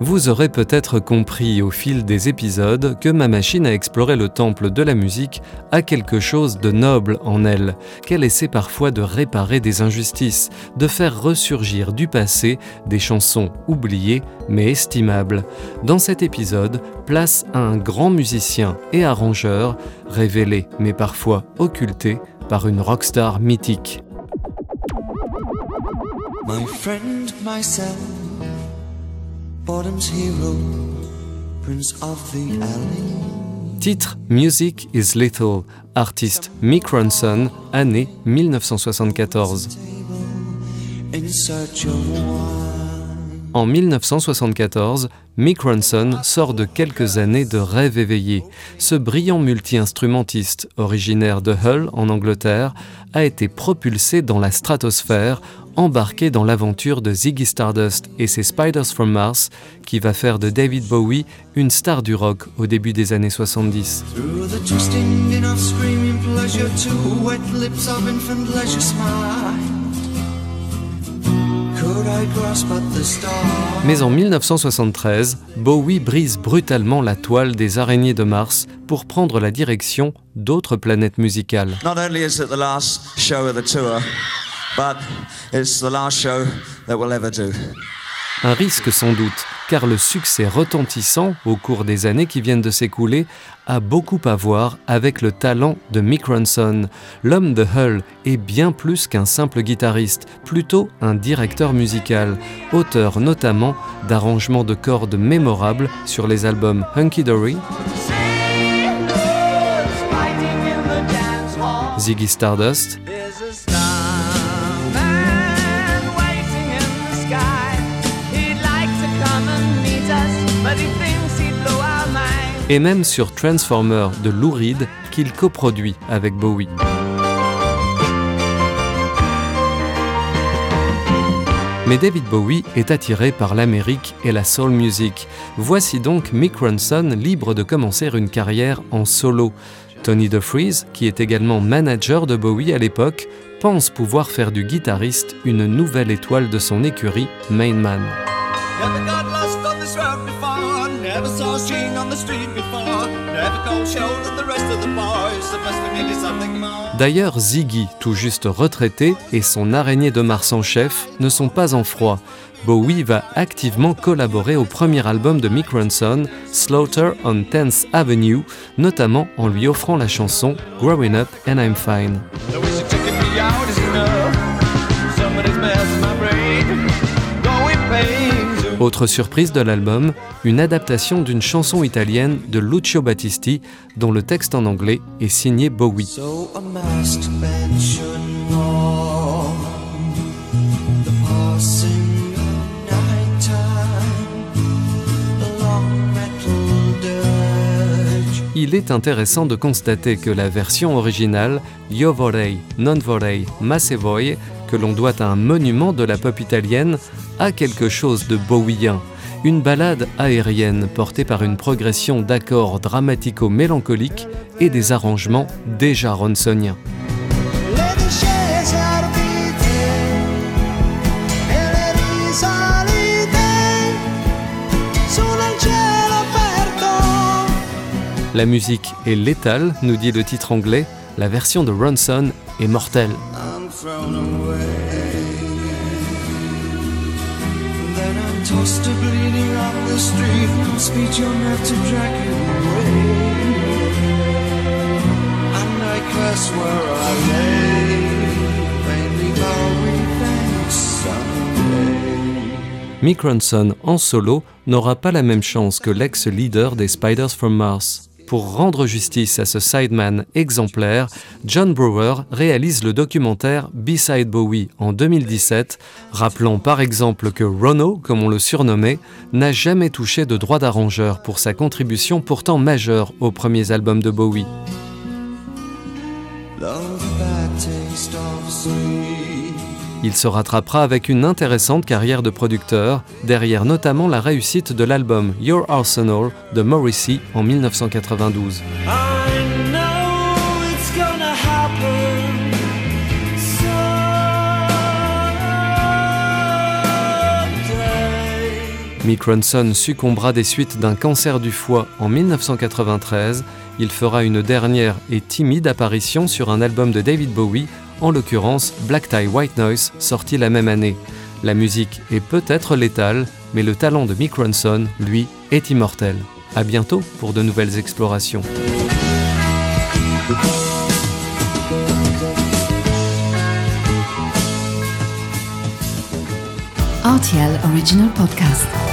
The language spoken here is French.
Vous aurez peut-être compris au fil des épisodes que ma machine à explorer le temple de la musique a quelque chose de noble en elle, qu'elle essaie parfois de réparer des injustices, de faire ressurgir du passé des chansons oubliées mais estimables. Dans cet épisode, place à un grand musicien et arrangeur, révélé mais parfois occulté par une rockstar mythique. Bottom's hero, prince of the alley. Titre Music is Little, artiste Mick Ronson, année 1974. In search of wine. En 1974, Mick Ronson sort de quelques années de rêve éveillé. Ce brillant multi-instrumentiste, originaire de Hull en Angleterre, a été propulsé dans la stratosphère embarqué dans l'aventure de Ziggy Stardust et ses Spiders from Mars, qui va faire de David Bowie une star du rock au début des années 70. Through the twisting of screaming pleasure to wet lips of infant leisure smile. Could I grasp at the star? Mais en 1973, Bowie brise brutalement la toile des araignées de Mars pour prendre la direction d'autres planètes musicales. Not only is it the last show of the tour, but it's the last show that we'll ever do. Un risque sans doute, car le succès retentissant au cours des années qui viennent de s'écouler a beaucoup à voir avec le talent de Mick Ronson. L'homme de Hull est bien plus qu'un simple guitariste, plutôt un directeur musical, auteur notamment d'arrangements de cordes mémorables sur les albums Hunky Dory, Ziggy Stardust et même sur Transformer de Lou Reed qu'il coproduit avec Bowie. Mais David Bowie est attiré par l'Amérique et la soul music. Voici donc Mick Ronson libre de commencer une carrière en solo. Tony DeFries, qui est également manager de Bowie à l'époque, pense pouvoir faire du guitariste une nouvelle étoile de son écurie, Main Man. Before. Never saw a string on the street before. Never cold shouldered the rest of the boys. The best we need is something more. D'ailleurs, Ziggy, tout juste retraité, et son araignée de Mars en chef ne sont pas en froid. Bowie va activement collaborer au premier album de Mick Ronson, Slaughter on 10th Avenue, notamment en lui offrant la chanson Growing Up and I'm Fine. Autre surprise de l'album, une adaptation d'une chanson italienne de Lucio Battisti, dont le texte en anglais est signé Bowie. Il est intéressant de constater que la version originale, Io vorrei, non vorrei, ma se vuoi, que l'on doit à un monument de la pop italienne, a quelque chose de bowien. Une ballade aérienne portée par une progression d'accords dramatico-mélancoliques et des arrangements déjà ronsoniens. La musique est létale, nous dit le titre anglais, la version de Ronson est mortelle. Mick Ronson en solo n'aura pas la même chance que l'ex-leader des Spiders from Mars. Pour rendre justice à ce sideman exemplaire, John Brewer réalise le documentaire Beside Bowie en 2017, rappelant par exemple que Rono, comme on le surnommait, n'a jamais touché de droit d'arrangeur pour sa contribution pourtant majeure aux premiers albums de Bowie. Il se rattrapera avec une intéressante carrière de producteur, derrière notamment la réussite de l'album Your Arsenal de Morrissey en 1992. Mick Ronson succombera des suites d'un cancer du foie en 1993. Il fera une dernière et timide apparition sur un album de David Bowie en l'occurrence Black Tie White Noise, sorti la même année. La musique est peut-être létale, mais le talent de Mick Ronson, lui, est immortel. A bientôt pour de nouvelles explorations. RTL Original Podcast.